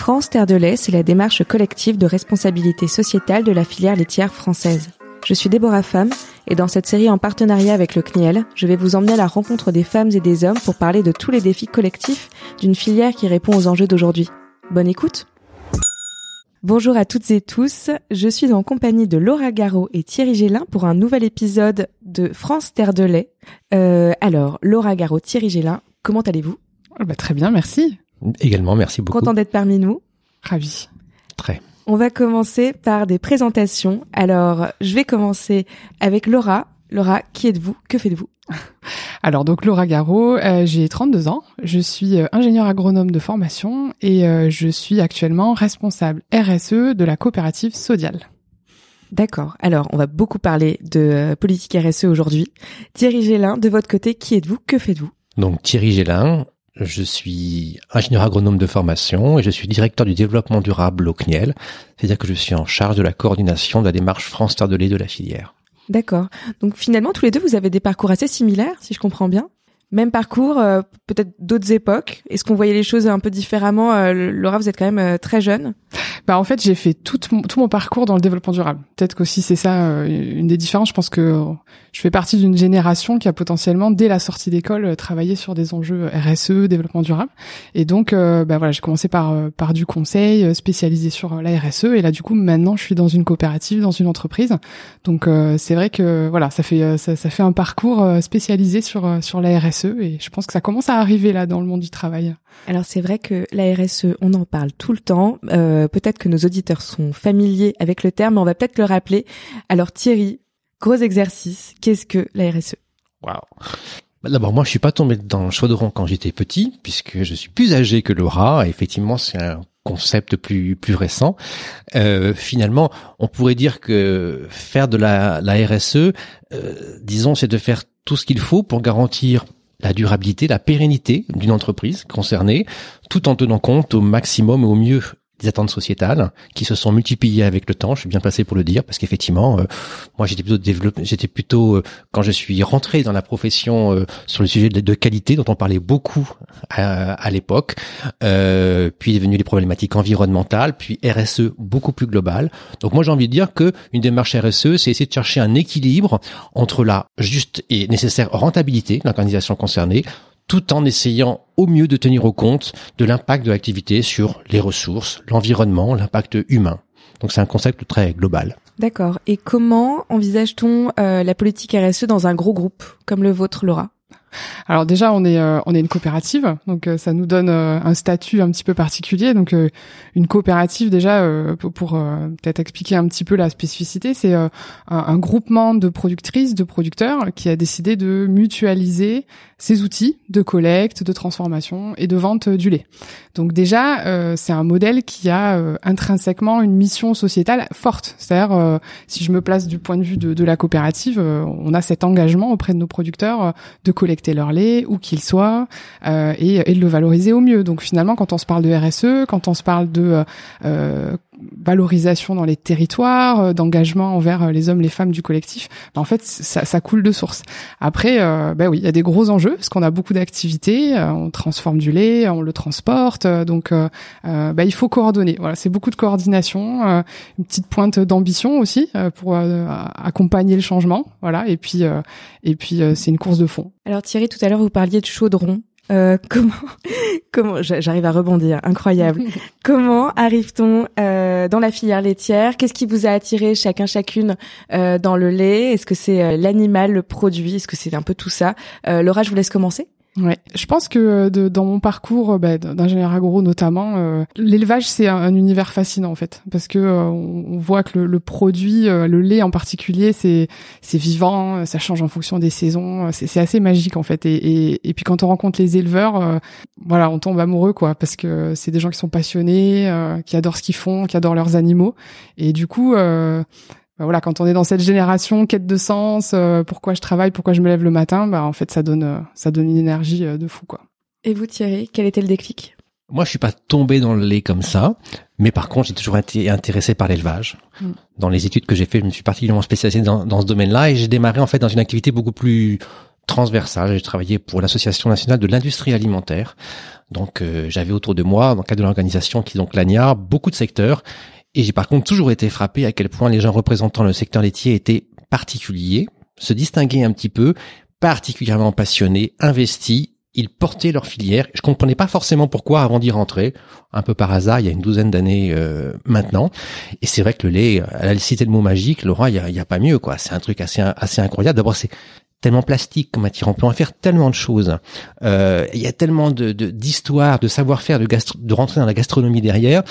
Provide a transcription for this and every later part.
France Terre de lait, c'est la démarche collective de responsabilité sociétale de la filière laitière française. Je suis Déborah Femme et dans cette série en partenariat avec le CNIEL, je vais vous emmener à la rencontre des femmes et des hommes pour parler de tous les défis collectifs d'une filière qui répond aux enjeux d'aujourd'hui. Bonne écoute Bonjour à toutes et tous, je suis en compagnie de Laura Garot et Thierry Gélin pour un nouvel épisode de France Terre de lait. Euh, alors, Laura Garot, Thierry Gélin, comment allez-vous? Ah bah, Très bien, merci. Également, merci beaucoup. Content d'être parmi nous. Ravi. Très. On va commencer par des présentations. Alors, je vais commencer avec Laura. Laura, qui êtes-vous? Que faites-vous? Alors donc Laura Garot, euh, j'ai 32 ans, je suis euh, ingénieur agronome de formation et euh, je suis actuellement responsable RSE de la coopérative Sodial. D'accord. Alors, on va beaucoup parler de politique RSE aujourd'hui. Thierry Gélin, de votre côté, qui êtes-vous? Que faites-vous? Donc Thierry Gélin, je suis ingénieur agronome de formation et je suis directeur du développement durable au CNIEL, c'est-à-dire que je suis en charge de la coordination de la démarche France Terre de lait de la filière. D'accord. Donc finalement, tous les deux, vous avez des parcours assez similaires, si je comprends bien. Même parcours, euh, peut-être d'autres époques. Est-ce qu'on voyait les choses un peu différemment? Euh, Laura, vous êtes quand même euh, très jeune. Bah en fait, j'ai fait tout mon, parcours dans le développement durable. Peut-être qu'aussi c'est ça une des différences. Je pense que je fais partie d'une génération qui a potentiellement dès la sortie d'école travaillé sur des enjeux RSE, développement durable. Et donc, bah voilà, j'ai commencé par par du conseil spécialisé sur la RSE. Et là, du coup, maintenant, je suis dans une coopérative, dans une entreprise. Donc, c'est vrai que voilà, ça fait ça fait un parcours spécialisé sur sur la RSE et je pense que ça commence à arriver là dans le monde du travail. Alors c'est vrai que la RSE, on en parle tout le temps. Euh, peut-être que nos auditeurs sont familiers avec le terme, mais on va peut-être le rappeler. Alors Thierry, gros exercice, qu'est-ce que la RSE Waouh D'abord, moi, je suis pas tombé dans le chaudron quand j'étais petit, puisque je suis plus âgé que Laura. effectivement, c'est un concept plus plus récent. Euh, finalement, on pourrait dire que faire de la, la RSE, euh, disons, c'est de faire tout ce qu'il faut pour garantir la durabilité, la pérennité d'une entreprise concernée, tout en tenant compte au maximum et au mieux des attentes sociétales qui se sont multipliées avec le temps. Je suis bien placé pour le dire parce qu'effectivement, euh, moi j'étais plutôt développé, j'étais plutôt euh, quand je suis rentré dans la profession euh, sur le sujet de, qualité dont on parlait beaucoup à, à l'époque, puis est venu les problématiques environnementales, puis RSE beaucoup plus globale. Donc moi j'ai envie de dire que une démarche RSE, c'est essayer de chercher un équilibre entre la juste et nécessaire rentabilité de l'organisation concernée tout en essayant au mieux de tenir au compte de l'impact de l'activité sur les ressources, l'environnement, l'impact humain. Donc c'est un concept très global. D'accord. Et comment envisage-t-on euh, la politique RSE dans un gros groupe comme le vôtre, Laura? Alors déjà, on est euh, on est une coopérative, donc euh, ça nous donne euh, un statut un petit peu particulier. Donc une coopérative déjà pour, peut-être expliquer un petit peu la spécificité, c'est un, un, groupement de productrices, de producteurs qui a décidé de mutualiser ses outils de collecte, de transformation et de vente du lait. Donc déjà, c'est un modèle qui a intrinsèquement une mission sociétale forte. C'est-à-dire, si je me place du point de vue de, de la coopérative, on a cet engagement auprès de nos producteurs de leur lait, où qu'il soit, euh, et, de le valoriser au mieux. Donc finalement, quand on se parle de RSE, quand on se parle de euh, valorisation dans les territoires, euh, d'engagement envers euh, les hommes, les femmes du collectif, ben en fait, ça, ça, coule de source. Après, euh, ben oui, il y a des gros enjeux parce qu'on a beaucoup d'activités, on transforme du lait, on le transporte, donc ben il faut coordonner. Voilà, c'est beaucoup de coordination, une petite pointe d'ambition aussi pour accompagner le changement. Voilà, et puis et puis c'est une course de fond. Alors Thierry, tout à l'heure vous parliez de chaudron. Euh, comment comment j'arrive à rebondir, incroyable. comment arrive-t-on euh, dans la filière laitière? Qu'est-ce qui vous a attiré chacun chacune euh, dans le lait? Est-ce que c'est l'animal, le produit? Est-ce que c'est un peu tout ça? Laura, je vous laisse commencer. Ouais, je pense que euh, de, dans mon parcours euh, bah, d'ingénieur agro notamment, euh, l'élevage c'est un, univers fascinant en fait, parce que on voit que le, le produit, le lait en particulier, c'est c'est vivant, ça change en fonction des saisons, c'est assez magique en fait. Et, et, et, puis quand on rencontre les éleveurs, voilà, on tombe amoureux quoi, parce que c'est des gens qui sont passionnés, qui adorent ce qu'ils font, qui adorent leurs animaux, et du coup bah voilà, quand on est dans cette génération quête de sens, euh, pourquoi je travaille, pourquoi je me lève le matin, bah en fait ça donne euh, ça donne une énergie euh, de fou quoi. Et vous Thierry, quel était le déclic? Moi, je suis pas tombé dans le lait comme ça, mais par contre, j'ai toujours été intéressé par l'élevage. Mm. Dans les études que j'ai fait, je me suis particulièrement spécialisé dans, dans ce domaine-là et j'ai démarré en fait dans une activité beaucoup plus transversale. J'ai travaillé pour l'Association nationale de l'industrie alimentaire. Donc j'avais autour de moi, dans le cadre de l'organisation qui est donc l'ANIA, beaucoup de secteurs. Et j'ai par contre toujours été frappé à quel point les gens représentant le secteur laitier étaient particuliers, se distinguaient un petit peu, particulièrement passionnés, investis ils portaient leur filière. Je comprenais pas forcément pourquoi avant d'y rentrer, un peu par hasard, il y a une douzaine d'années euh, maintenant. Et c'est vrai que le lait, à la cité le mot magique, Laura, il y a, a, pas mieux quoi. C'est un truc assez assez incroyable. D'abord, c'est tellement plastique comme matière. On peut en faire tellement de choses. Euh, il y a tellement de d'histoires, de, savoir-faire, de, de rentrer dans la gastronomie derrière.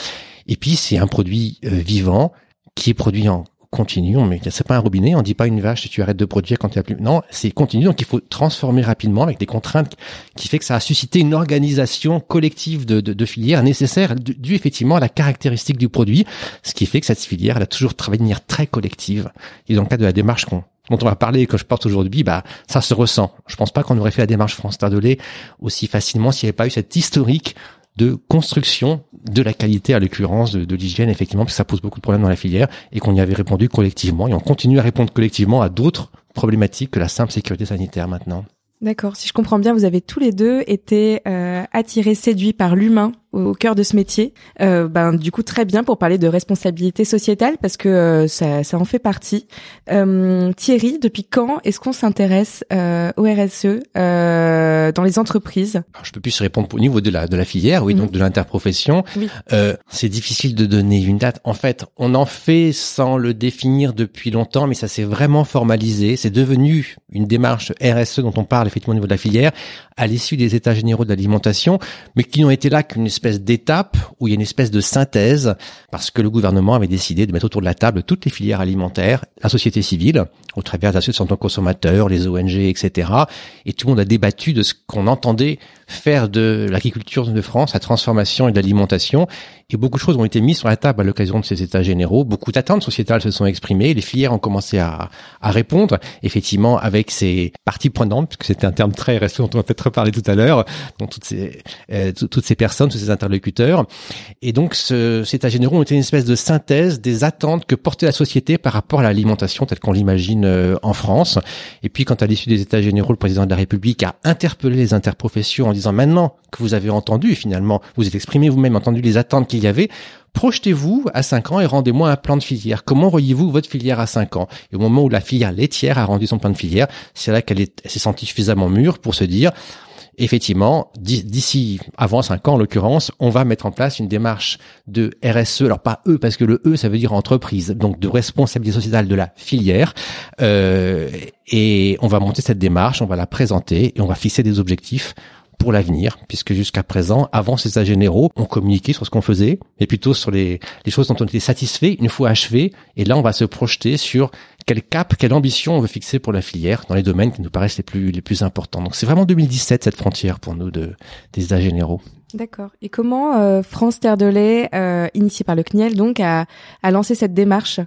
Et puis c'est un produit euh, vivant qui est produit en continue. Mais c'est pas un robinet. On dit pas une vache si tu arrêtes de produire quand il y a plus. Non, c'est continu. Donc il faut transformer rapidement avec des contraintes qui fait que ça a suscité une organisation collective de, de, de filières nécessaire due effectivement à la caractéristique du produit, ce qui fait que cette filière elle a toujours travaillé de manière très collective. Et dans le cadre de la démarche qu'on dont on va parler que je porte aujourd'hui, bah ça se ressent. Je pense pas qu'on aurait fait la démarche France lait aussi facilement s'il n'y avait pas eu cette historique de construction de la qualité, à l'occurrence de, l'hygiène, effectivement, parce que ça pose beaucoup de problèmes dans la filière et qu'on y avait répondu collectivement et on continue à répondre collectivement à d'autres problématiques que la simple sécurité sanitaire maintenant. D'accord. Si je comprends bien, vous avez tous les deux été euh, attirés, séduits par l'humain au cœur de ce métier. Euh, ben du coup très bien pour parler de responsabilité sociétale parce que euh, ça, ça en fait partie. Euh, Thierry, depuis quand est-ce qu'on s'intéresse euh, au RSE euh, dans les entreprises? Alors, Je peux plus répondre au niveau de la de la filière, oui, mhm. donc de l'interprofession. Oui. c'est difficile de donner une date. En fait, on en fait sans le définir depuis longtemps, mais ça s'est vraiment formalisé. C'est devenu une démarche RSE dont on parle effectivement au niveau de la filière à l'issue des états généraux de l'alimentation, mais qui n'ont été là qu'une espèce d'étape où il y a une espèce de synthèse parce que le gouvernement avait décidé de mettre autour de la table toutes les filières alimentaires, la société civile, au travers d'associations de consommateurs, les ONG, etc. Et tout le monde a débattu de ce qu'on entendait faire de l'agriculture de France, la transformation et de l'alimentation. Et beaucoup de choses ont été mises sur la table à l'occasion de ces états généraux. Beaucoup d'attentes sociétales se sont exprimées. Les filières ont commencé à, à répondre, effectivement, avec ces parties prenantes, puisque c'était un terme très resté dont on va peut-être reparler tout à l'heure, donc toutes ces, euh, toutes ces personnes, tous ces interlocuteurs. Et donc, ce, ces états généraux ont été une espèce de synthèse des attentes que portait la société par rapport à l'alimentation telle qu'on l'imagine euh, en France. Et puis, quand à l'issue des états généraux, le président de la République a interpellé les interprofessions en disant maintenant que vous avez entendu finalement, vous êtes exprimé vous-même, entendu les attentes qu'il y avait, projetez-vous à 5 ans et rendez-moi un plan de filière. Comment voyez-vous votre filière à 5 ans? Et au moment où la filière laitière a rendu son plan de filière, c'est là qu'elle s'est sentie suffisamment mûre pour se dire effectivement, d'ici avant 5 ans en l'occurrence, on va mettre en place une démarche de RSE. Alors pas E parce que le E ça veut dire entreprise, donc de responsabilité sociétale de la filière. Euh, et on va monter cette démarche, on va la présenter et on va fixer des objectifs pour l'avenir, puisque jusqu'à présent, avant ces états généraux, on communiquait sur ce qu'on faisait, mais plutôt sur les, les choses dont on était satisfait une fois achevé. Et là, on va se projeter sur quel cap, quelle ambition on veut fixer pour la filière dans les domaines qui nous paraissent les plus les plus importants. Donc c'est vraiment 2017 cette frontière pour nous de des états généraux. D'accord. Et comment euh, France Terre de lait, euh, initiée par le CNIEL, donc, a, a lancé cette démarche?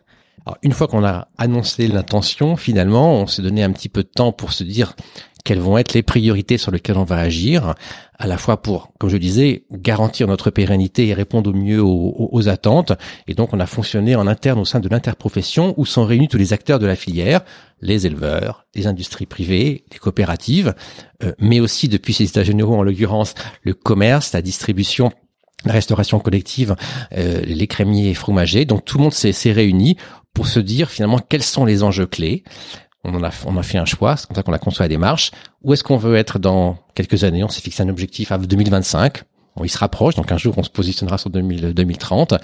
Alors, une fois qu'on a annoncé l'intention, finalement, on s'est donné un petit peu de temps pour se dire quelles vont être les priorités sur lesquelles on va agir, à la fois pour, comme je disais, garantir notre pérennité et répondre au mieux aux, attentes. Et donc, on a fonctionné en interne au sein de l'interprofession où sont réunis tous les acteurs de la filière, les éleveurs, les industries privées, les coopératives, euh, mais aussi depuis ces états généraux, en l'occurrence, le commerce, la distribution la restauration collective, euh, les crémiers et fromagers. Donc tout le monde s'est réuni pour se dire finalement quels sont les enjeux clés, on en a, on a fait un choix, c'est comme ça qu'on a construit la démarche. Où est-ce qu'on veut être dans quelques années? On s'est fixé un objectif à 2025. On il se rapproche, donc un jour on se positionnera sur 2000, 2030.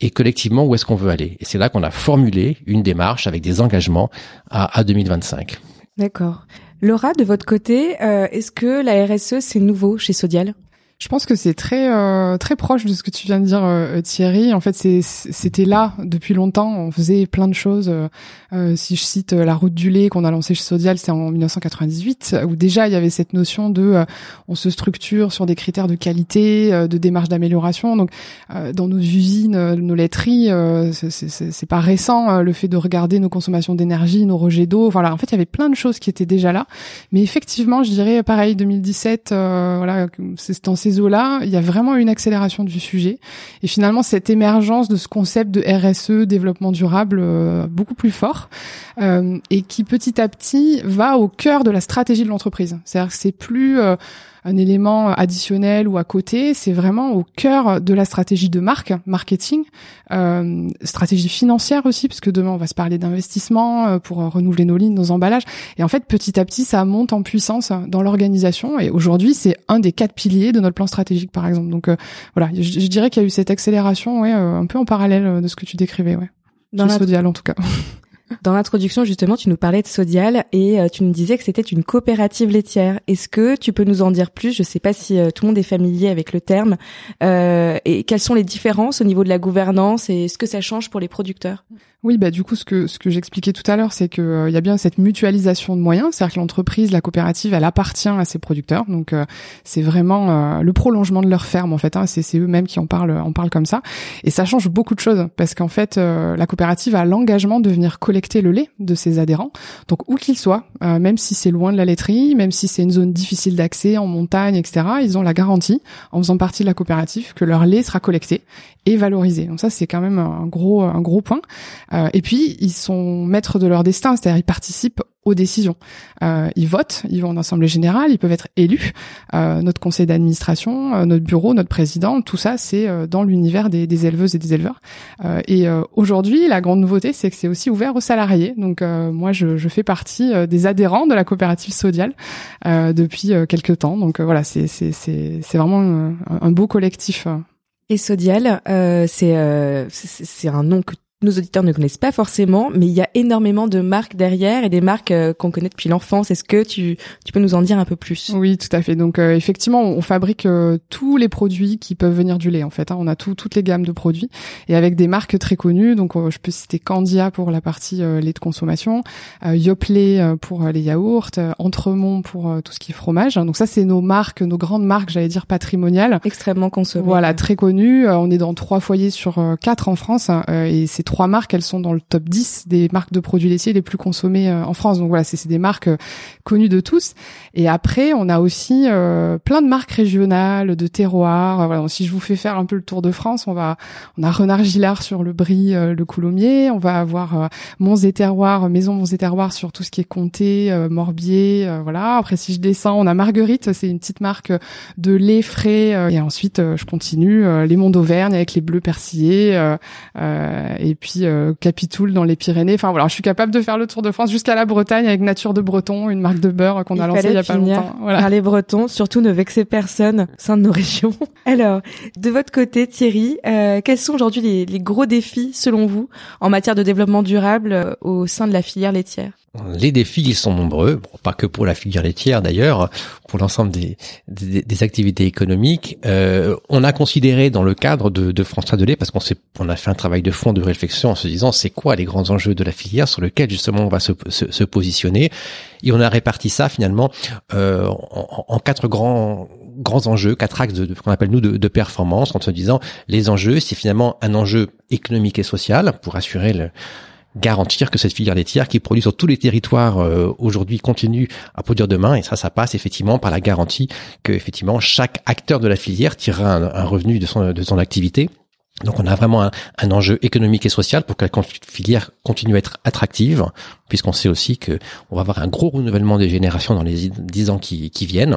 Et collectivement, où est-ce qu'on veut aller? Et c'est là qu'on a formulé une démarche avec des engagements à, à 2025. D'accord. Laura, de votre côté, euh, est-ce que la RSE c'est nouveau chez Sodial? Je pense que c'est très euh, très proche de ce que tu viens de dire euh, Thierry. En fait, c'était là depuis longtemps. On faisait plein de choses. Euh, si je cite la route du lait qu'on a lancée chez Sodial, c'est en 1998 où déjà il y avait cette notion de on se structure sur des critères de qualité, de démarche d'amélioration. Donc dans nos usines, nos laiteries, c'est pas récent le fait de regarder nos consommations d'énergie, nos rejets d'eau. Voilà, en fait, il y avait plein de choses qui étaient déjà là. Mais effectivement, je dirais pareil 2017. voilà, c'est eaux-là, il y a vraiment une accélération du sujet. Et finalement, cette émergence de ce concept de RSE, développement durable, euh, beaucoup plus fort, euh, et qui petit à petit va au cœur de la stratégie de l'entreprise. C'est-à-dire que c'est plus euh, un élément additionnel ou à côté, c'est vraiment au cœur de la stratégie de marque, marketing, euh, stratégie financière aussi, parce que demain on va se parler d'investissement euh, pour renouveler nos lignes, nos emballages. Et en fait, petit à petit, ça monte en puissance dans l'organisation. Et aujourd'hui, c'est un des quatre piliers de notre plan stratégique, par exemple. Donc euh, voilà, je, je dirais qu'il y a eu cette accélération, ouais, un peu en parallèle de ce que tu décrivais, ouais. Dans la... Sodial, en tout cas. Dans l'introduction, justement, tu nous parlais de Sodial et euh, tu nous disais que c'était une coopérative laitière. Est-ce que tu peux nous en dire plus? Je ne sais pas si euh, tout le monde est familier avec le terme. Euh, et quelles sont les différences au niveau de la gouvernance et ce que ça change pour les producteurs? Oui, bah du coup, ce que ce que j'expliquais tout à l'heure, c'est que euh, il y a bien cette mutualisation de moyens, c'est-à-dire que l'entreprise, la coopérative, elle appartient à ses producteurs, donc euh, c'est vraiment euh, le prolongement de leur ferme en fait. Hein, c'est eux-mêmes qui en parlent, en parlent comme ça, et ça change beaucoup de choses parce qu'en fait, la coopérative a l'engagement de venir collecter le lait de ses adhérents, donc où qu'ils soient, même si c'est loin de la laiterie, même si c'est une zone difficile d'accès en montagne, etc. Ils ont la garantie, en faisant partie de la coopérative, que leur lait sera collecté et valorisé. Donc ça, c'est quand même un gros un gros point. Euh, et puis, ils sont maîtres de leur destin, c'est-à-dire ils participent aux décisions. Euh, ils votent, ils vont en assemblée générale, ils peuvent être élus. Euh, notre conseil d'administration, euh, notre bureau, notre président, tout ça, c'est euh, dans l'univers des, des, éleveuses et des éleveurs. Euh, et aujourd'hui, la grande nouveauté, c'est que c'est aussi ouvert aux salariés. Donc moi, je, je, fais partie des adhérents de la coopérative Sodial depuis quelques temps. Donc voilà, c'est vraiment un, beau collectif. Et Sodial, c'est c'est un nom que nos auditeurs ne connaissent pas forcément, mais il y a énormément de marques derrière et des marques euh, qu'on connaît depuis l'enfance. Est-ce que tu, tu peux nous en dire un peu plus? Oui, tout à fait. Donc euh, effectivement, on fabrique euh, tous les produits qui peuvent venir du lait. En fait, hein. on a tout, toutes les gammes de produits et avec des marques très connues. Donc je peux citer Candia pour la partie lait de consommation, Yoplait pour les yaourts, Entremont pour tout ce qui est fromage. Donc ça, c'est nos marques, nos grandes marques, j'allais dire patrimoniales, extrêmement consommées. Voilà, très connues. on est dans trois foyers sur quatre en France hein, et c'est trois marques, elles sont dans le top 10 des marques de produits laitiers les plus consommées euh, en France. Donc voilà, c'est des marques euh, connues de tous. Et après, on a aussi euh, plein de marques régionales, de terroirs. Voilà, si je vous fais faire un peu le tour de France, on va, on a Renard Gillard sur le Brie, le Coulommiers. On va avoir Monts et Terroirs, Maison Monts et Terroirs sur tout ce qui est comté, Morbier. voilà. Après, si je descends, on a Marguerite, c'est une petite marque de lait frais. et ensuite, je continue les Monts d'Auvergne avec les bleus persillés. et puis euh, Capitoul dans les Pyrénées. Enfin voilà, je suis capable de faire le tour de France jusqu'à la Bretagne avec Nature de Breton, une marque de beurre qu'on a lancée il y a pas longtemps. Voilà. Par les Bretons, surtout ne vexez personne au sein de nos régions. Alors, de votre côté, Thierry, euh, quels sont aujourd'hui les, les, gros défis selon vous en matière de développement durable euh, au sein de la filière laitière? Les défis, ils sont nombreux, pas que pour la filière laitière d'ailleurs, pour l'ensemble des, activités économiques. Euh, on a considéré dans le cadre de, de France de lait, parce qu'on on a fait un travail de fond de réflexion en se disant c'est quoi les grands enjeux de la filière sur lesquels justement on va se, se, se positionner, et on a réparti ça finalement euh, en, en, quatre grands grands enjeux, quatre axes de, de qu'on appelle nous de, de, performance, en se disant les enjeux, c'est finalement un enjeu économique et social pour assurer le garantir que cette filière laitière qui produit sur tous les territoires euh, aujourd'hui continue à produire demain et ça ça passe effectivement par la garantie que effectivement chaque acteur de la filière tirera un, revenu de son de son activité donc on a vraiment un, un, enjeu économique et social pour que la filière continue à être attractive, puisqu'on sait aussi que on va avoir un gros renouvellement des générations dans les dix ans qui, qui viennent.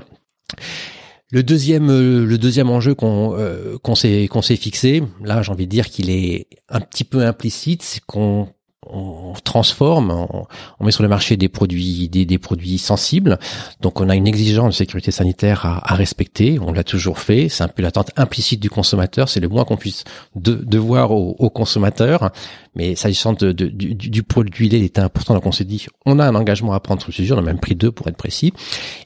Le deuxième, euh, le deuxième enjeu qu'on euh, qu'on s'est qu'on s'est fixé, là j'ai envie de dire qu'il est un petit peu implicite, c'est qu'on on transforme, on, met sur le marché des produits, des, produits sensibles. Donc on a une exigence de sécurité sanitaire à, respecter. On l'a toujours fait. C'est un peu l'attente implicite du consommateur. C'est le moins qu'on puisse de, devoir au, au, consommateur. Mais s'agissant de, du, du, produit il était important. Donc on s'est dit, on a un engagement à prendre sur le sujet. On a même pris deux pour être précis.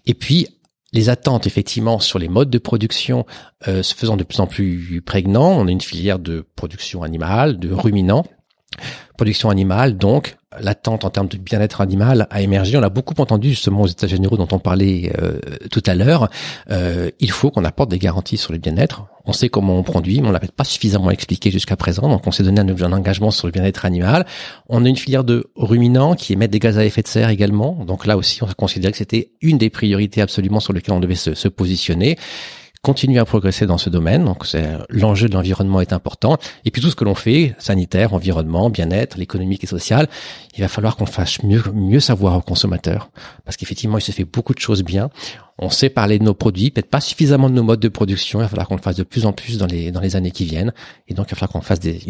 Et puis les attentes effectivement sur les modes de production euh, se faisant de plus en plus prégnants. On a une filière de production animale, de ruminants production animale, donc l'attente en termes de bien-être animal a émergé. On a beaucoup entendu justement aux États généraux dont on parlait euh, tout à l'heure. Euh, il faut qu'on apporte des garanties sur le bien-être. On sait comment on produit, mais on l'avait pas suffisamment expliqué jusqu'à présent. Donc on s'est donné un, un, engagement sur le bien-être animal. On a une filière de ruminants qui émettent des gaz à effet de serre également. Donc là aussi, on a considéré que c'était une des priorités absolument sur lesquelles on devait se, se positionner continuer à progresser dans ce domaine. Donc, l'enjeu de l'environnement est important. Et puis tout ce que l'on fait, sanitaire, environnement, bien-être, l'économique et social, il va falloir qu'on fasse mieux, mieux savoir aux consommateurs, parce qu'effectivement, il se fait beaucoup de choses bien. On sait parler de nos produits, peut-être pas suffisamment de nos modes de production. Il va falloir qu'on le fasse de plus en plus dans les dans les années qui viennent. Et donc, il va falloir qu'on fasse des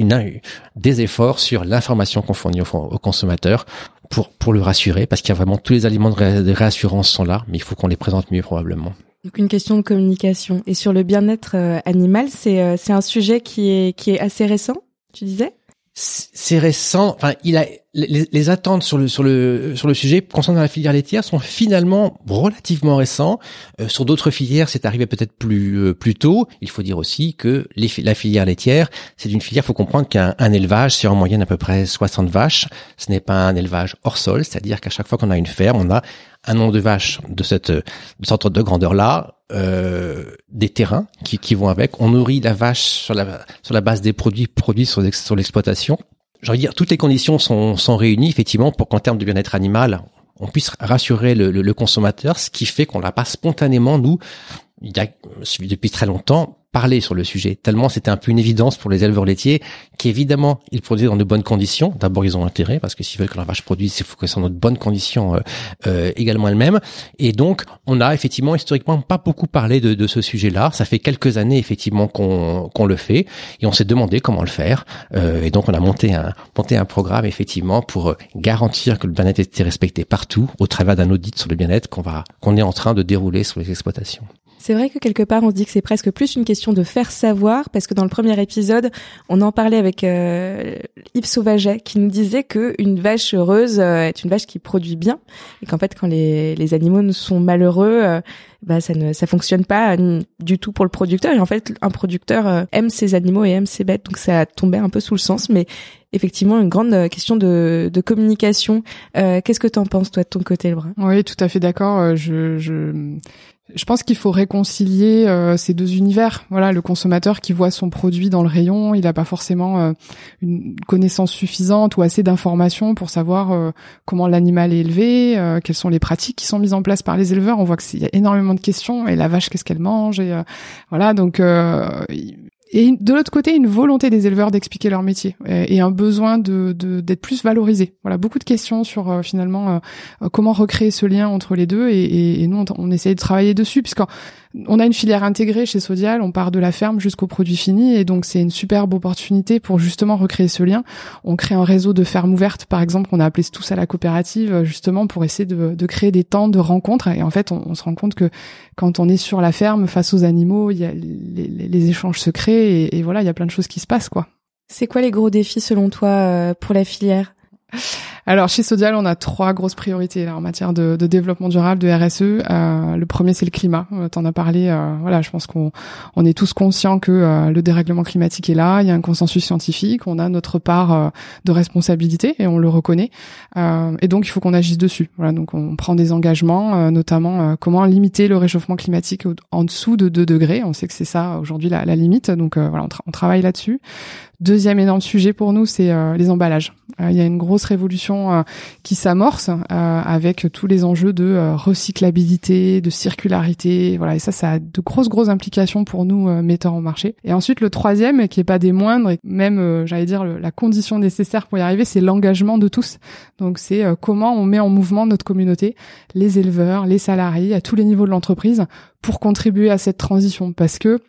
des efforts sur l'information qu'on fournit aux consommateurs pour pour le rassurer, parce qu'il y a vraiment tous les aliments de réassurance sont là, mais il faut qu'on les présente mieux probablement. Donc une question de communication. Et sur le bien-être euh, animal, c'est euh, c'est un sujet qui est qui est assez récent, tu disais? C'est récent. Enfin, il a les, les, attentes sur le sur le sur le sujet concernant la filière laitière sont finalement relativement récents. Euh, sur d'autres filières, c'est arrivé peut-être plus plus tôt. Il faut dire aussi que les, la filière laitière, c'est une filière. Il faut comprendre qu'un élevage, c'est en moyenne à peu près 60 vaches. Ce n'est pas un élevage hors sol, c'est-à-dire qu'à chaque fois qu'on a une ferme, on a un nombre de vaches de cette de cette de grandeur là, euh, des terrains qui, qui vont avec. On nourrit la vache sur la sur la base des produits produits sur, sur l'exploitation. De dire toutes les conditions sont réunies effectivement pour qu'en termes de bien-être animal on puisse rassurer le, consommateur, ce qui fait qu'on l'a pas spontanément nous il y a depuis très longtemps parler sur le sujet, tellement c'était un peu une évidence pour les éleveurs laitiers qu'évidemment ils produisent dans de bonnes conditions. D'abord ils ont intérêt parce que s'ils veulent que la vache produise, il faut qu'elle soit dans de bonnes conditions euh, euh, également elle-même. Et donc on a effectivement historiquement pas beaucoup parlé de, de ce sujet-là. Ça fait quelques années effectivement qu'on le fait et on s'est demandé comment le faire. Euh, et donc on a monté un monté un programme effectivement pour euh, garantir que le bien-être était respecté partout au travers d'un audit sur le bien-être qu'on qu'on est en train de dérouler sur les exploitations. C'est vrai que quelque part on se dit que c'est presque plus une question de faire savoir parce que dans le premier épisode on en parlait avec euh, Yves Sauvaget qui nous disait que une vache heureuse euh, est une vache qui produit bien et qu'en fait quand les, les animaux sont malheureux euh, bah ça ne ça fonctionne pas du tout pour le producteur et en fait un producteur euh, aime ses animaux et aime ses bêtes donc ça tombait un peu sous le sens mais effectivement une grande question de, de communication. Qu'est-ce que tu en penses toi de ton côté, le bras Oui, tout à fait d'accord. Je, je je pense qu'il faut réconcilier euh, ces deux univers. Voilà, le consommateur qui voit son produit dans le rayon, il n'a pas forcément euh, une connaissance suffisante ou assez d'informations pour savoir euh, comment l'animal est élevé, quelles sont les pratiques qui sont mises en place par les éleveurs. On voit qu'il y a énormément de questions. Et la vache, qu'est-ce qu'elle mange Et voilà, donc et de l'autre côté, une volonté des éleveurs d'expliquer leur métier et, un besoin d'être plus valorisé. Voilà, beaucoup de questions sur euh, finalement euh, comment recréer ce lien entre les deux et, et nous on, on essaye de travailler dessus puisqu'on on a une filière intégrée chez Sodial, on part de la ferme jusqu'au produit fini et donc c'est une superbe opportunité pour justement recréer ce lien. On crée un réseau de fermes ouvertes par exemple qu'on a appelé tous à la coopérative justement pour essayer de, créer des temps de rencontres et en fait on, se rend compte que quand on est sur la ferme face aux animaux, il y a les, les échanges se créent et, et voilà il y a plein de choses qui se passent quoi. C'est quoi les gros défis selon toi euh, pour la filière? Alors chez Sodial, on a trois grosses priorités là, en matière de, de, développement durable, de RSE. Euh, le premier, c'est le climat. Euh, T'en as parlé. Euh, voilà, je pense qu'on on est tous conscients que euh, le dérèglement climatique est là. Il y a un consensus scientifique. On a notre part euh, de responsabilité et on le reconnaît. et donc il faut qu'on agisse dessus. Voilà, donc on prend des engagements, notamment comment limiter le réchauffement climatique en dessous de 2 degrés. On sait que c'est ça aujourd'hui la, la, limite. Donc voilà, on, on travaille là-dessus. Deuxième énorme sujet pour nous, c'est les emballages. il y a une grosse révolution euh, qui s'amorce euh, avec tous les enjeux de euh, recyclabilité, de circularité, voilà. Et ça, ça a de grosses grosses implications pour nous metteurs en marché. Et ensuite, le troisième, qui est pas des moindres, et même, j'allais dire, la condition nécessaire pour y arriver, c'est l'engagement de tous. Donc, c'est comment on met en mouvement notre communauté, les éleveurs, les salariés, à tous les niveaux de l'entreprise, pour contribuer à cette transition, parce que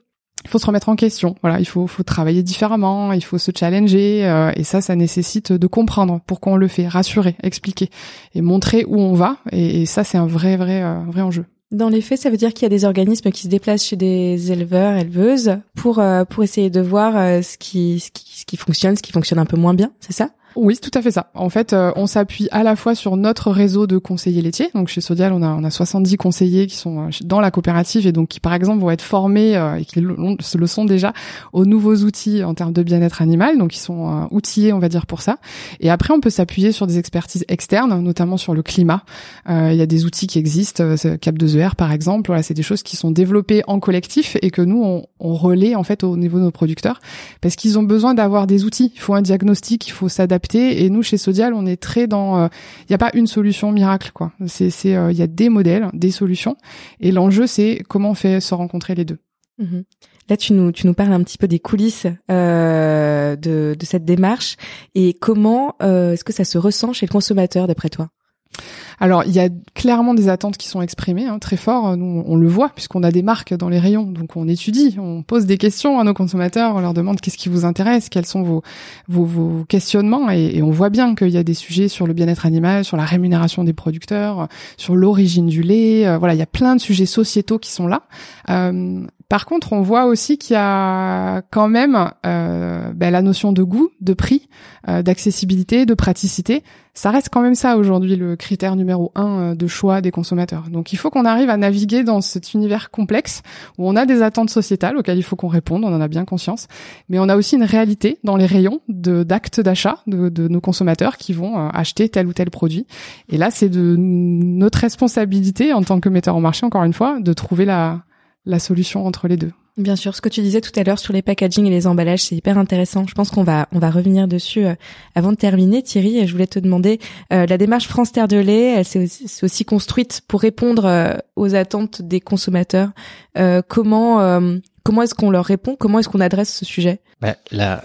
il faut se remettre en question. Voilà, il faut, faut travailler différemment, il faut se challenger, euh, et ça, ça nécessite de comprendre pourquoi on le fait, rassurer, expliquer et montrer où on va. Et, ça, c'est un vrai, vrai, euh, vrai enjeu. Dans les faits, ça veut dire qu'il y a des organismes qui se déplacent chez des éleveurs, éleveuses, pour euh, pour essayer de voir ce qui, ce qui ce qui fonctionne, ce qui fonctionne un peu moins bien, c'est ça? Oui, tout à fait ça. En fait, euh, on s'appuie à la fois sur notre réseau de conseillers laitiers. Donc chez Sodial, on a on a 70 conseillers qui sont euh, dans la coopérative et donc qui par exemple vont être formés euh, et qui le, le, sont déjà aux nouveaux outils en termes de bien-être animal. Donc ils sont outillés, on va dire pour ça. Et après, on peut s'appuyer sur des expertises externes, notamment sur le climat. Il y a des outils qui existent, Cap 2ER par exemple. Voilà, c'est des choses qui sont développées en collectif et que nous on, on relaie en fait au niveau de nos producteurs parce qu'ils ont besoin d'avoir des outils. Il faut un diagnostic, il faut s'adapter et nous, chez Sodial, on est très dans. Il euh, n'y a pas une solution miracle, quoi. C'est, c'est, il euh, y a des modèles, des solutions. Et l'enjeu, c'est comment on fait se rencontrer les deux. Mhm. Là, tu nous, tu nous parles un petit peu des coulisses euh, de, de cette démarche et comment euh, est-ce que ça se ressent chez le consommateur d'après toi? Alors, il y a clairement des attentes qui sont exprimées hein, très fort. Nous, on le voit puisqu'on a des marques dans les rayons, donc on étudie, on pose des questions à nos consommateurs, on leur demande qu'est-ce qui vous intéresse, quels sont vos vos, questionnements, et, on voit bien qu'il y a des sujets sur le bien-être animal, sur la rémunération des producteurs, sur l'origine du lait. Euh, voilà, il y a plein de sujets sociétaux qui sont là. Euh, par contre, on voit aussi qu'il y a quand même euh, ben, la notion de goût, de prix, euh, d'accessibilité, de praticité. Ça reste quand même ça aujourd'hui le critère numéro un euh, de choix des consommateurs. Donc il faut qu'on arrive à naviguer dans cet univers complexe où on a des attentes sociétales auxquelles il faut qu'on réponde, on en a bien conscience, mais on a aussi une réalité dans les rayons d'actes d'achat de, de, nos consommateurs qui vont euh, acheter tel ou tel produit. Et là, c'est de notre responsabilité en tant que metteur en marché, encore une fois, de trouver la la solution entre les deux. Bien sûr, ce que tu disais tout à l'heure sur les packaging et les emballages, c'est hyper intéressant. Je pense qu'on va on va revenir dessus euh, avant de terminer. Thierry, et je voulais te demander euh, la démarche France Terre de lait, elle s'est aussi, construite pour répondre euh, aux attentes des consommateurs. comment comment est-ce qu'on leur répond? Comment est-ce qu'on adresse ce sujet? Ben, là,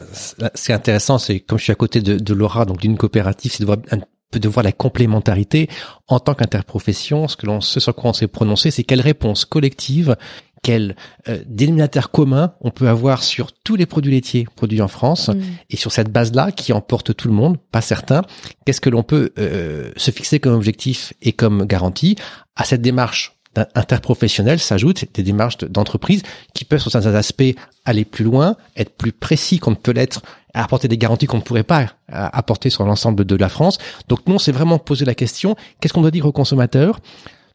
c'est intéressant. C'est comme je suis à côté de, de Laura, donc d'une coopérative, c'est de voir un de voir la complémentarité en tant qu'interprofession. Ce que l'on, ce sur quoi on s'est prononcé, c'est quelle réponse collective quel euh, dénominateur commun on peut avoir sur tous les produits laitiers produits en France mm. et sur cette base-là qui emporte tout le monde, pas certains, qu'est-ce que l'on peut euh, se fixer comme objectif et comme garantie? À cette démarche interprofessionnelle s'ajoutent des démarches d'entreprise qui peuvent sur certains aspects aller plus loin, être plus précis qu'on ne peut l'être, apporter des garanties qu'on ne pourrait pas euh, apporter sur l'ensemble de la France. Donc nous, on s'est vraiment posé la question, qu'est-ce qu'on doit dire aux consommateurs?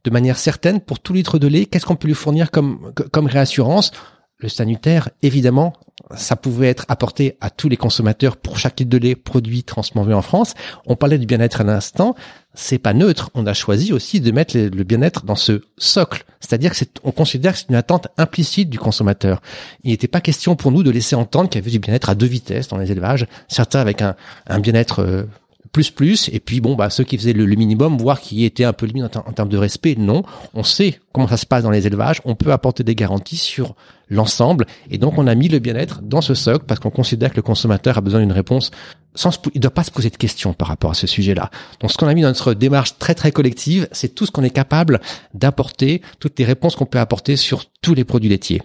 De manière certaine pour tout litre de lait, qu'est-ce qu'on peut lui fournir comme, comme réassurance? Le sanitaire, évidemment, ça pouvait être apporté à tous les consommateurs pour chaque litre de lait produit transformé en France. On parlait du bien-être à l'instant. C'est pas neutre. On a choisi aussi de mettre le bien-être dans ce socle. C'est-à-dire que on considère que c'est une attente implicite du consommateur. Il n'était pas question pour nous de laisser entendre qu'il y avait du bien-être à deux vitesses dans les élevages. Certains avec un, un bien-être euh, plus plus et puis bon bah ceux qui faisaient le, minimum voire qui étaient un peu limite en, termes de respect non on sait comment ça se passe dans les élevages on peut apporter des garanties sur l'ensemble et donc on a mis le bien-être dans ce socle parce qu'on considère que le consommateur a besoin d'une réponse sans se, il doit pas se poser de questions par rapport à ce sujet-là. Donc ce qu'on a mis dans notre démarche très très collective, c'est tout ce qu'on est capable d'apporter, toutes les réponses qu'on peut apporter sur tous les produits laitiers.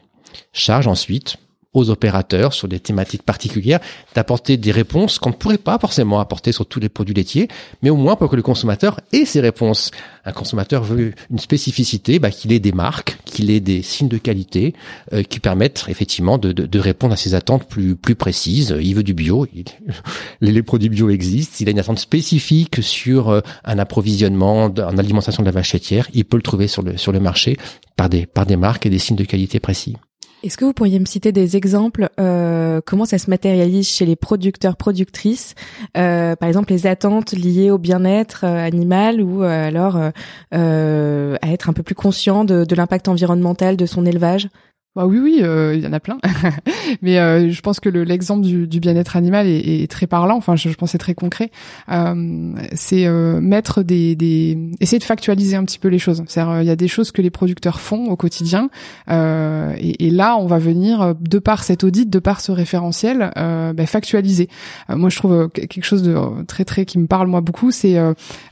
Charge ensuite aux opérateurs sur des thématiques particulières d'apporter des réponses qu'on ne pourrait pas forcément apporter sur tous les produits laitiers, mais au moins pour que le consommateur ait ces réponses. Un consommateur veut une spécificité, bah, qu'il ait des marques, qu'il ait des signes de qualité euh, qui permettent effectivement de, de, de, répondre à ses attentes plus, plus précises. Il veut du bio, les, produits bio existent. S'il a une attente spécifique sur euh, un approvisionnement, en alimentation de la vache laitière, il peut le trouver sur le, sur le marché par des, par des marques et des signes de qualité précis. Est-ce que vous pourriez me citer des exemples euh, comment ça se matérialise chez les producteurs productrices euh, par exemple les attentes liées au bien-être euh, animal ou alors à être un peu plus conscient de l'impact environnemental de son élevage? Bah oui, oui, il y en a plein. Mais euh, je pense que l'exemple du, bien-être animal est, très parlant. Enfin, je, je pense c'est très concret. Euh, c'est mettre des, des, essayer de factualiser un petit peu les choses. C'est-à-dire, il y a des choses que les producteurs font au quotidien, et, et, là, on va venir de par cet audit, de par ce référentiel, bah, factualiser. moi, je trouve quelque chose de très très qui me parle moi beaucoup, c'est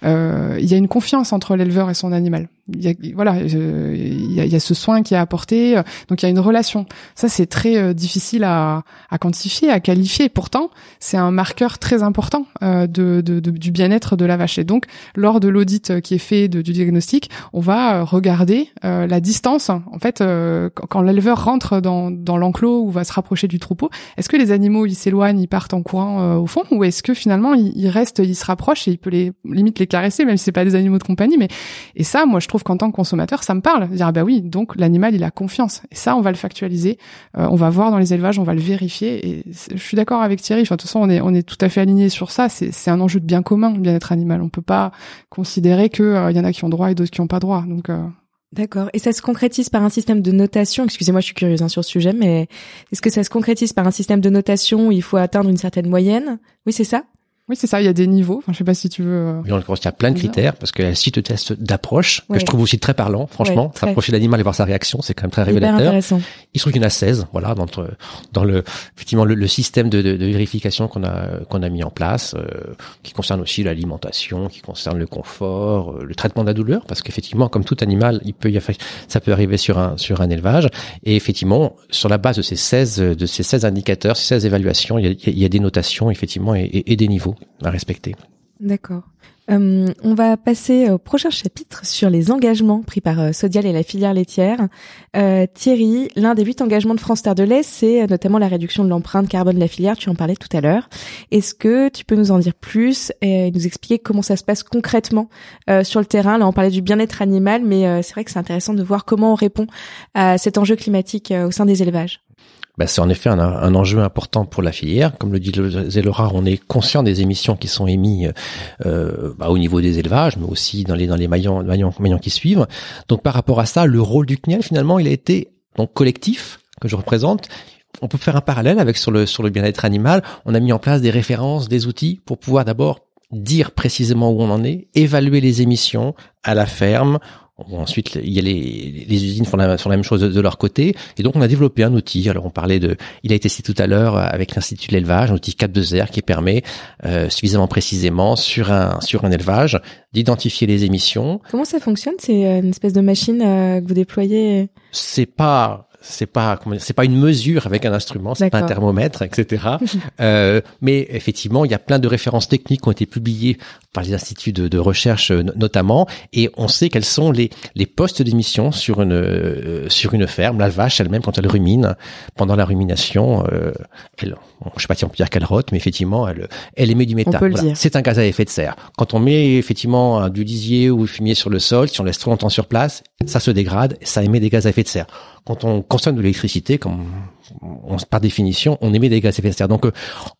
il y a une confiance entre l'éleveur et son animal il y a, voilà, il y, a, y a ce soin qui est apporté, donc il y a une relation. Ça, c'est très euh, difficile à, à, quantifier, à qualifier. Pourtant, c'est un marqueur très important euh, de, de, du bien-être de la vache. Et donc, lors de l'audit qui est fait de, du diagnostic, on va regarder euh, la distance. En fait, quand l'éleveur rentre dans, dans l'enclos ou va se rapprocher du troupeau, est-ce que les animaux ils s'éloignent, ils partent en courant au fond, ou est-ce que finalement ils, ils restent, ils se rapprochent et il peut les limite les caresser, même si c'est pas des animaux de compagnie. Mais et ça, moi, je trouve qu'en tant que consommateur, ça me parle. Dire, ah bah oui, donc l'animal, il a confiance. Et ça, on va le factualiser. Euh, on va voir dans les élevages, on va le vérifier. Et je suis d'accord avec Thierry. Enfin, de toute façon, on est, on est tout à fait aligné sur ça. C'est un enjeu de bien commun, le bien-être animal. On peut pas considérer que euh, y en a qui ont droit et d'autres qui ont pas droit. Donc, euh, D'accord. Et ça se concrétise par un système de notation. Excusez-moi, je suis curieuse hein, sur ce sujet, mais est-ce que ça se concrétise par un système de notation où il faut atteindre une certaine moyenne? Oui, c'est ça? Oui, c'est ça. Il y a des niveaux. Enfin, je sais pas si tu veux. Euh, oui, en l'occurrence, il y a plein de critères parce qu'il y a un site de test d'approche que je trouve aussi très parlant. Franchement, ouais, s'approcher l'animal et voir sa réaction, c'est quand même très révélateur. Il se trouve qu'il y en a 16, voilà, dans, dans le effectivement le, le système de, de, de vérification qu'on a qu'on a mis en place, euh, qui concerne aussi l'alimentation, qui concerne le confort, euh, le traitement de la douleur, parce qu'effectivement, comme tout animal, il peut y avoir, ça peut arriver sur un sur un élevage. Et effectivement, sur la base de ces 16 de ces 16 indicateurs, ces 16 évaluations, il y a, il y a des notations effectivement et, et, et des niveaux à respecter. D'accord. Euh, on va passer au prochain chapitre sur les engagements pris par euh, Sodial et la filière laitière. Euh, Thierry, l'un des huit engagements de France Terre de lait, c'est notamment la réduction de l'empreinte carbone de la filière. Tu en parlais tout à l'heure. Est-ce que tu peux nous en dire plus et nous expliquer comment ça se passe concrètement sur le terrain? Là, on parlait du bien-être animal, mais c'est vrai que c'est intéressant de voir comment on répond à cet enjeu climatique au sein des élevages bah, c'est en effet un, un, enjeu important pour la filière. Comme le dit Zélora, on est conscient des émissions qui sont émises euh, bah, au niveau des élevages, mais aussi dans les dans les maillons, maillons, maillons qui suivent. Donc par rapport à ça, le rôle du CNIEL finalement, il a été donc collectif que je représente. On peut faire un parallèle avec sur le sur le bien-être animal. On a mis en place des références, des outils pour pouvoir d'abord dire précisément où on en est, évaluer les émissions à la ferme, Ensuite, il y a les, les usines font la, font la même chose de, leur côté, et donc on a développé un outil. Alors on parlait de, il a été cité tout à l'heure avec l'institut de l'élevage, un outil Cap 2 r qui permet euh, suffisamment précisément sur un sur un élevage d'identifier les émissions. Comment ça fonctionne? C'est euh, une espèce de machine euh, que vous déployez? C'est pas c'est pas c'est pas une mesure avec un instrument, c'est pas un thermomètre, etc. euh, mais effectivement, il y a plein de références techniques qui ont été publiées par les instituts de, de recherche euh, notamment, et on sait quels sont les les postes d'émission sur une euh, sur une ferme. La vache elle-même, quand elle rumine, pendant la rumination, euh, elle, je sais pas si on peut dire qu'elle rote, mais effectivement, elle elle émet du méthane. Voilà. C'est un gaz à effet de serre. Quand on met effectivement du lisier ou du fumier sur le sol, si on laisse trop longtemps sur place, ça se dégrade, ça émet des gaz à effet de serre quand on consomme de l'électricité, comme on, par définition, on émet des gaz à effet de serre. Donc, euh,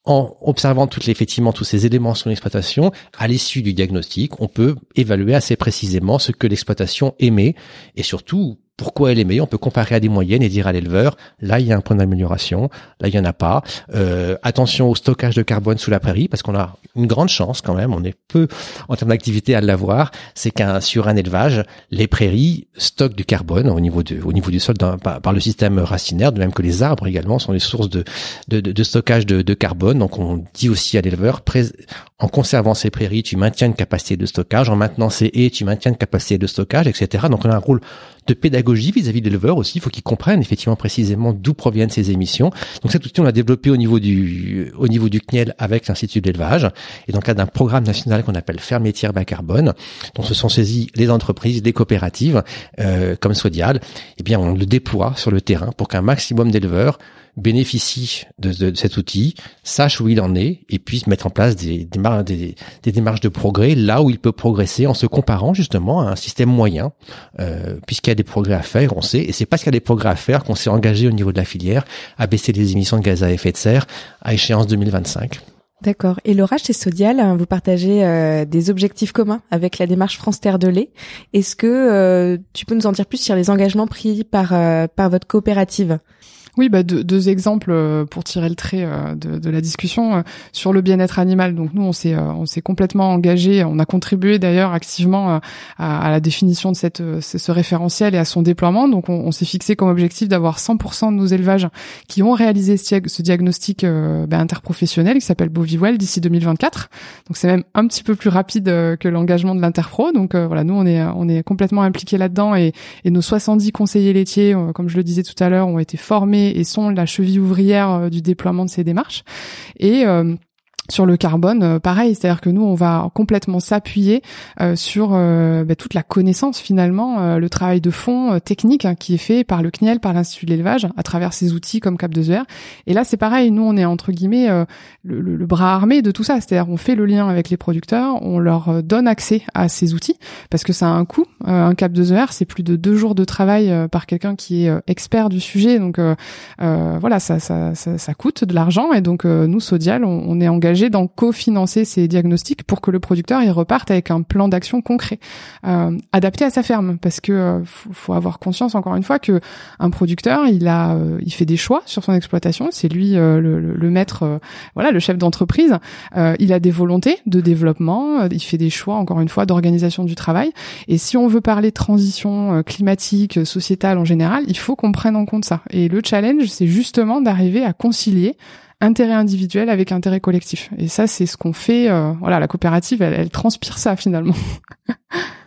en observant toutes les, effectivement tous ces éléments sur l'exploitation, à l'issue du diagnostic, on peut évaluer assez précisément ce que l'exploitation émet et surtout pourquoi elle est meilleure. On peut comparer à des moyennes et dire à l'éleveur, là il y a un point d'amélioration, là il y en a pas. Euh, attention au stockage de carbone sous la prairie, parce qu'on a une grande chance quand même, on est peu en termes d'activité à l'avoir, c'est qu'un sur un élevage, les prairies stockent du carbone au niveau du, sol par, le système racinaire, de même que les arbres également sont des sources de stockage de, de, carbone. Donc on dit aussi à l'éleveur, en conservant ces prairies, tu maintiens une capacité de stockage, en maintenant ces haies, tu maintiens une capacité de stockage, etc. Donc on a un rôle de pédagogie vis-à-vis de l'éleveur aussi. Il faut qu'ils comprennent effectivement précisément d'où proviennent ces émissions. Donc cet outil, on l'a développé au niveau du au niveau du CNIEL avec l'Institut d'élevage et dans le cadre d'un programme national qu'on appelle Ferme bas carbone, dont se sont saisis les entreprises, les coopératives euh, comme Sodial. Eh bien, on le déploie sur le terrain pour qu'un maximum d'éleveurs bénéficie de, de, cet outil, sache où il en est et puisse mettre en place des, des, des, démarches de progrès là où il peut progresser en se comparant justement à un système moyen, euh, puisqu'il y a des progrès à faire, on sait, et c'est parce qu'il y a des progrès à faire qu'on s'est engagé au niveau de la filière à baisser les émissions de gaz à effet de serre à échéance 2025. D'accord. Et Laura, chez Sodial, vous partagez euh, des objectifs communs avec la démarche France Terre de lait. Est-ce que euh, tu peux nous en dire plus sur les engagements pris par, euh, par votre coopérative? Oui, bah, deux, deux, exemples euh, pour tirer le trait euh, de, de la discussion euh, sur le bien-être animal. Donc nous, on s'est on s'est complètement engagé, on a contribué d'ailleurs activement à, à, la définition de cette ce référentiel et à son déploiement. Donc on, s'est fixé comme objectif d'avoir 100% de nos élevages qui ont réalisé ce, diagnostic bah, interprofessionnel qui s'appelle Bovivwell d'ici 2024. Donc c'est même un petit peu plus rapide que l'engagement de l'Interpro. Donc voilà, nous on est on est complètement impliqués là-dedans et, et nos 70 conseillers laitiers, comme je le disais tout à l'heure, ont été formés et sont la cheville ouvrière euh, du déploiement de ces démarches. Et euh, sur le carbone, euh, pareil, c'est-à-dire que nous, on va complètement s'appuyer euh, sur euh, bah, toute la connaissance finalement, le travail de fond technique hein, qui est fait par le CNIEL, par l'Institut de l'élevage, à travers ces outils comme Cap2ER. Et là, c'est pareil, nous, on est entre guillemets le, bras armé de tout ça, c'est-à-dire on fait le lien avec les producteurs, on leur donne accès à ces outils parce que ça a un coût. un Cap2ER, c'est plus de deux jours de travail par quelqu'un qui est expert du sujet, donc voilà, ça, ça, ça, ça, coûte de l'argent et donc nous, Sodial, on, on est engagé s'engager dans cofinancer ces diagnostics pour que le producteur il reparte avec un plan d'action concret, euh, adapté à sa ferme, parce que euh, faut, avoir conscience encore une fois que un producteur il a il fait des choix sur son exploitation, c'est lui le, le, maître, voilà le chef d'entreprise, il a des volontés de développement, il fait des choix encore une fois d'organisation du travail, et si on veut parler transition climatique, sociétale en général, il faut qu'on prenne en compte ça. Et le challenge c'est justement d'arriver à concilier intérêt individuel avec intérêt collectif. Et ça, c'est ce qu'on fait. Euh, voilà, la coopérative, elle, elle transpire ça finalement.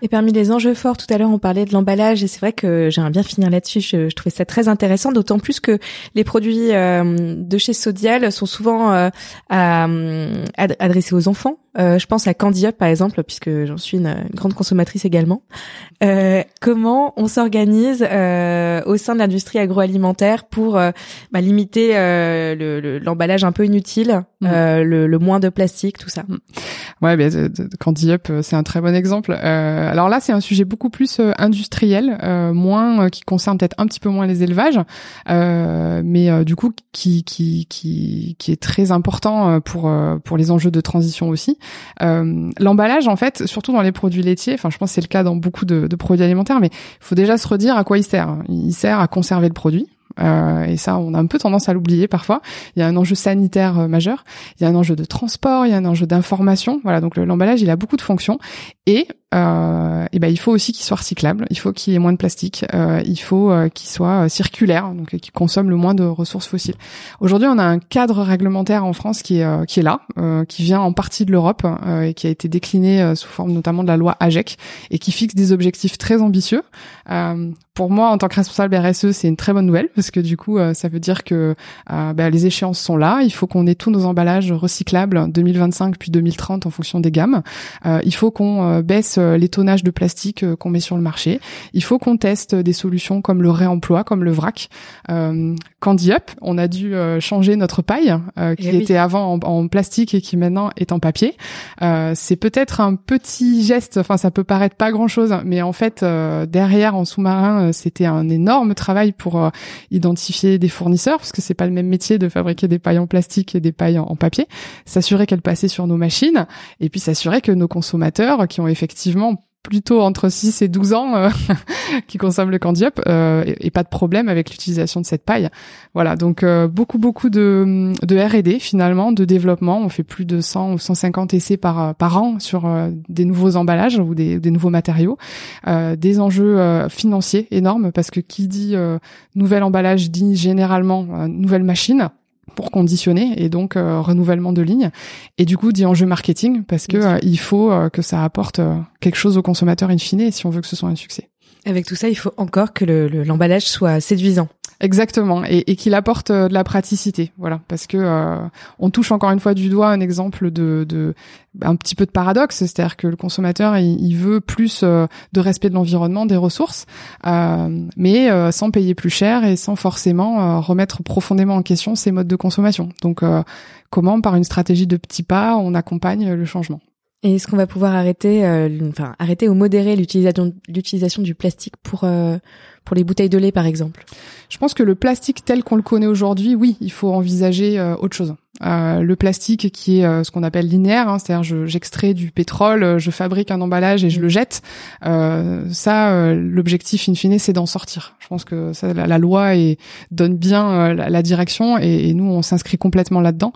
Et parmi les enjeux forts, tout à l'heure on parlait de l'emballage et c'est vrai que j'aimerais bien finir là-dessus. Je, je, trouvais ça très intéressant, d'autant plus que les produits euh, de chez Sodial sont souvent euh, adressés aux enfants. Euh, je pense à Candy Up par exemple, puisque j'en suis une, grande consommatrice également. Euh, comment on s'organise euh, au sein de l'industrie agroalimentaire pour bah, limiter l'emballage un peu inutile, mm. le, le, moins de plastique, tout ça? Ouais, ben, Candy Up, c'est un très bon exemple. Alors là, c'est un sujet beaucoup plus industriel, moins qui concerne peut-être un petit peu moins les élevages, mais du coup qui, qui qui est très important pour pour les enjeux de transition aussi. Euh, l'emballage, en fait, surtout dans les produits laitiers, enfin, je pense que c'est le cas dans beaucoup de, de produits alimentaires, mais il faut déjà se redire à quoi il sert. Il sert à conserver le produit. Euh, et ça, on a un peu tendance à l'oublier parfois. Il y a un enjeu sanitaire euh, majeur, il y a un enjeu de transport, il y a un enjeu d'information. Voilà, donc l'emballage, il a beaucoup de fonctions. Et euh, et ben il faut aussi qu'il soit recyclable, il faut qu'il y ait moins de plastique, euh, il faut euh, qu'il soit circulaire, donc qu'il consomme le moins de ressources fossiles. Aujourd'hui, on a un cadre réglementaire en France qui est qui est là, qui vient en partie de l'Europe et qui a été décliné sous forme notamment de la loi AGEC et qui fixe des objectifs très ambitieux. pour moi, en tant que responsable RSE, c'est une très bonne nouvelle parce que du coup, ça veut dire que ben, les échéances sont là. Il faut qu'on ait tous nos emballages recyclables 2025 puis 2030 en fonction des gammes. il faut qu'on baisse euh, les tonnages de plastique euh, qu'on met sur le marché. Il faut qu'on teste des solutions comme le réemploi, comme le vrac. Euh, Candy Up, on a dû euh, changer notre paille qui eh était avant en, plastique et qui maintenant est en papier. c'est peut-être un petit geste, enfin ça peut paraître pas grand-chose, mais en fait derrière en sous-marin, c'était un énorme travail pour identifier des fournisseurs parce que c'est pas le même métier de fabriquer des pailles en plastique et des pailles en, en papier. S'assurer qu'elles passaient sur nos machines et puis s'assurer que nos consommateurs qui ont effectivement plutôt entre 6 et 12 ans euh, qui consomment le candy euh, et, pas de problème avec l'utilisation de cette paille. Voilà, donc euh, beaucoup beaucoup de, R&D finalement, de développement. On fait plus de 100 ou 150 essais par par an sur des nouveaux emballages ou des nouveaux matériaux, des enjeux financiers énormes parce que qui dit nouvel emballage dit généralement nouvelle machine pour conditionner et donc euh, renouvellement de ligne et du coup dit enjeu marketing parce que euh, il faut euh, que ça apporte quelque chose au consommateur in fine si on veut que ce soit un succès. Avec tout ça, il faut encore que l'emballage soit séduisant. Exactement, et, qu'il apporte euh, de la praticité, voilà, parce que euh, on touche encore une fois du doigt un exemple de, un petit peu de paradoxe, c'est-à-dire que le consommateur il, veut plus euh, de respect de l'environnement, des ressources, mais sans payer plus cher et sans forcément remettre profondément en question ses modes de consommation. Donc, comment par une stratégie de petits pas on accompagne le changement et est-ce qu'on va pouvoir arrêter, enfin arrêter ou modérer l'utilisation l'utilisation du plastique pour pour les bouteilles de lait par exemple Je pense que le plastique tel qu'on le connaît aujourd'hui, oui, il faut envisager euh, autre chose. Euh, le plastique qui est euh, ce qu'on appelle linéaire, hein, c'est-à-dire j'extrais du pétrole, je fabrique un emballage et je le jette. ça, l'objectif in fine, c'est d'en sortir. Je pense que ça, la, loi et donne bien la, direction et, et, nous, on s'inscrit complètement là-dedans.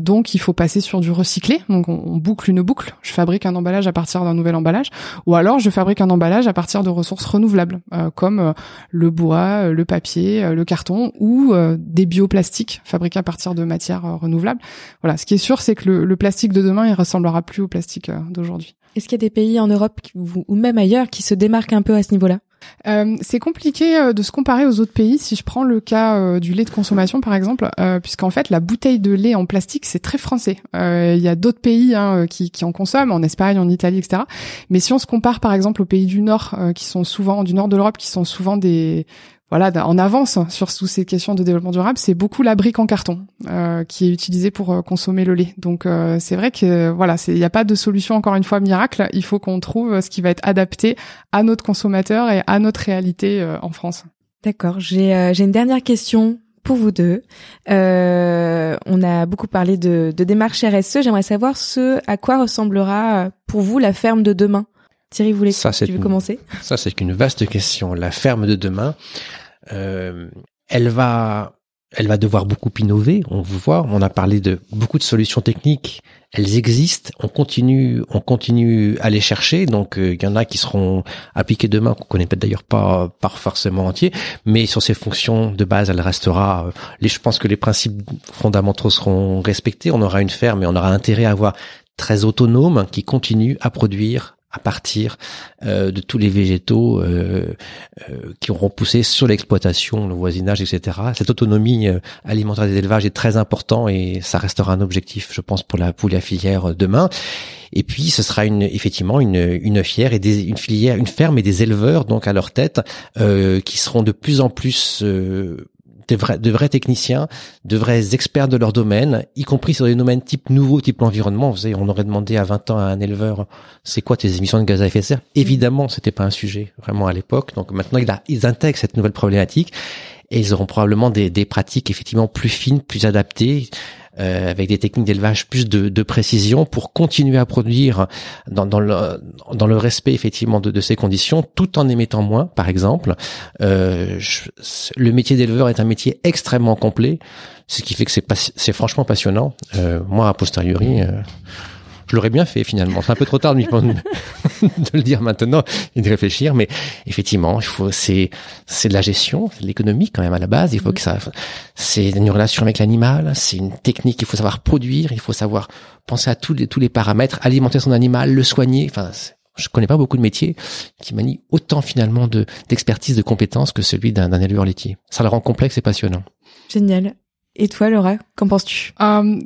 donc, il faut passer sur du recyclé. Donc, on, on, boucle une boucle. Je fabrique un emballage à partir d'un nouvel emballage, ou alors je fabrique un emballage à partir de ressources renouvelables, comme euh, le bois, euh, le papier, euh, le carton ou des bioplastiques fabriqués à partir de matières renouvelables. Voilà, ce qui est sûr, c'est que le, plastique de demain, il ressemblera plus au plastique d'aujourd'hui. Est-ce qu'il y a des pays en Europe ou même ailleurs qui se démarquent un peu à ce niveau-là? Euh, c'est compliqué euh, de se comparer aux autres pays. Si je prends le cas euh, du lait de consommation, par exemple, puisqu'en fait la bouteille de lait en plastique c'est très français. Il y a d'autres pays hein, qui, qui, en consomment, en Espagne, en Italie, etc. Mais si on se compare, par exemple, aux pays du Nord, qui sont souvent du Nord de l'Europe, qui sont souvent des voilà, en avance sur toutes ces questions de développement durable, c'est beaucoup la brique en carton euh, qui est utilisée pour euh, consommer le lait. Donc euh, c'est vrai que voilà, il n'y a pas de solution encore une fois miracle. Il faut qu'on trouve ce qui va être adapté à notre consommateur et à notre réalité en France. D'accord. J'ai j'ai une dernière question pour vous deux. Euh, on a beaucoup parlé de, de démarche RSE. J'aimerais savoir ce à quoi ressemblera pour vous la ferme de demain. Thierry, vous voulez, ça, tu veux commencer? Ça, c'est une vaste question. La ferme de demain, euh, elle va, elle va devoir beaucoup innover. On vous voit, on a parlé de beaucoup de solutions techniques. Elles existent. On continue, on continue à les chercher. Donc, euh, il y en a qui seront appliquées demain, qu'on connaît peut-être d'ailleurs pas, pas forcément entier. Mais sur ces fonctions de base, elle restera. Euh, je pense que les principes fondamentaux seront respectés. On aura une ferme et on aura intérêt à avoir très autonome qui continue à produire à partir euh, de tous les végétaux euh, euh, qui auront poussé sur l'exploitation, le voisinage, etc. Cette autonomie alimentaire des élevages est très important et ça restera un objectif, je pense, pour la pour la filière demain. Et puis, ce sera une effectivement une une fière et des, une filière, une ferme et des éleveurs donc à leur tête qui seront de plus en plus de vrais, de vrais techniciens, de vrais experts de leur domaine, y compris sur des domaines type nouveau, type l'environnement. Vous savez, on aurait demandé à 20 ans à un éleveur, c'est quoi tes émissions de gaz à effet de serre? Évidemment, c'était pas un sujet vraiment à l'époque. Donc maintenant, ils intègrent cette nouvelle problématique et ils auront probablement des, des pratiques effectivement plus fines, plus adaptées. Euh, avec des techniques d'élevage plus de, de, précision pour continuer à produire dans, dans, le, dans le respect effectivement de, de, ces conditions, tout en émettant moins, par exemple. Euh, le métier d'éleveur est un métier extrêmement complet, ce qui fait que c'est c'est franchement passionnant. Euh, moi, a posteriori, euh, je l'aurais bien fait finalement. C'est un peu trop tard de, de le dire maintenant et de réfléchir, mais effectivement, il faut c'est c'est de la gestion, de l'économie quand même à la base. Il faut que ça, c'est une relation avec l'animal, c'est une technique. Il faut savoir produire, il faut savoir penser à tous les tous les paramètres, alimenter son animal, le soigner. Enfin, je connais pas beaucoup de métiers qui manient autant finalement de d'expertise, de compétences que celui d'un éleveur laitier. Ça le rend complexe et passionnant. Génial. Et toi, Laura, qu'en penses-tu? Euh,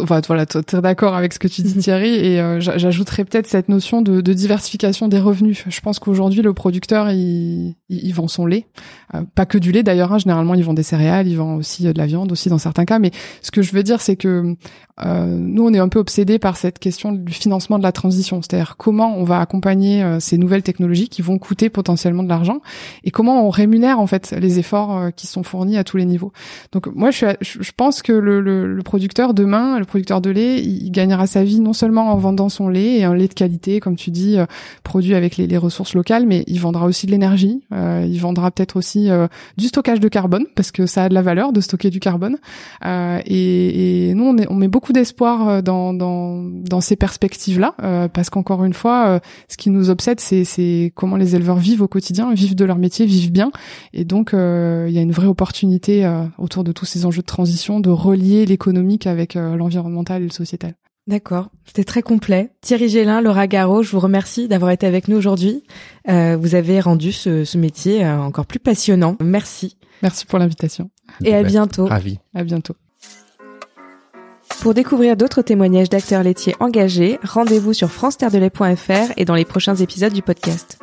Enfin, voilà, tu es d'accord avec ce que tu dis, Thierry, et euh, j'ajouterais peut-être cette notion de, de, diversification des revenus. Je pense qu'aujourd'hui, le producteur, il, il, vend son lait, euh, pas que du lait d'ailleurs. Hein, généralement, ils vendent des céréales, ils vendent aussi de la viande, aussi dans certains cas. Mais ce que je veux dire, c'est que euh, nous, on est un peu obsédés par cette question du financement de la transition, c'est-à-dire comment on va accompagner euh, ces nouvelles technologies qui vont coûter potentiellement de l'argent et comment on rémunère en fait les efforts euh, qui sont fournis à tous les niveaux. Donc moi, je, suis, je pense que le, le, le, producteur demain, le producteur de lait, il gagnera sa vie non seulement en vendant son lait et un lait de qualité, comme tu dis, produit avec les, les, ressources locales, mais il vendra aussi de l'énergie, il vendra peut-être aussi du stockage de carbone parce que ça a de la valeur de stocker du carbone. et, et nous, on, est, on met beaucoup d'espoir euh, dans, dans, dans ces perspectives-là, euh, parce qu'encore une fois, euh, ce qui nous obsède, c'est, comment les éleveurs vivent au quotidien, vivent de leur métier, vivent bien. Et donc, il y a une vraie opportunité autour de tous ces enjeux de transition de relier l'économique avec l'environnemental et le sociétal. D'accord, c'était très complet. Thierry Gélin, Laura Garot, je vous remercie d'avoir été avec nous aujourd'hui. vous avez rendu ce, ce métier encore plus passionnant. Merci. Merci pour l'invitation. Et à bientôt. Ravi. À bientôt. Pour découvrir d'autres témoignages d'acteurs laitiers engagés, rendez-vous sur france et dans les prochains épisodes du podcast.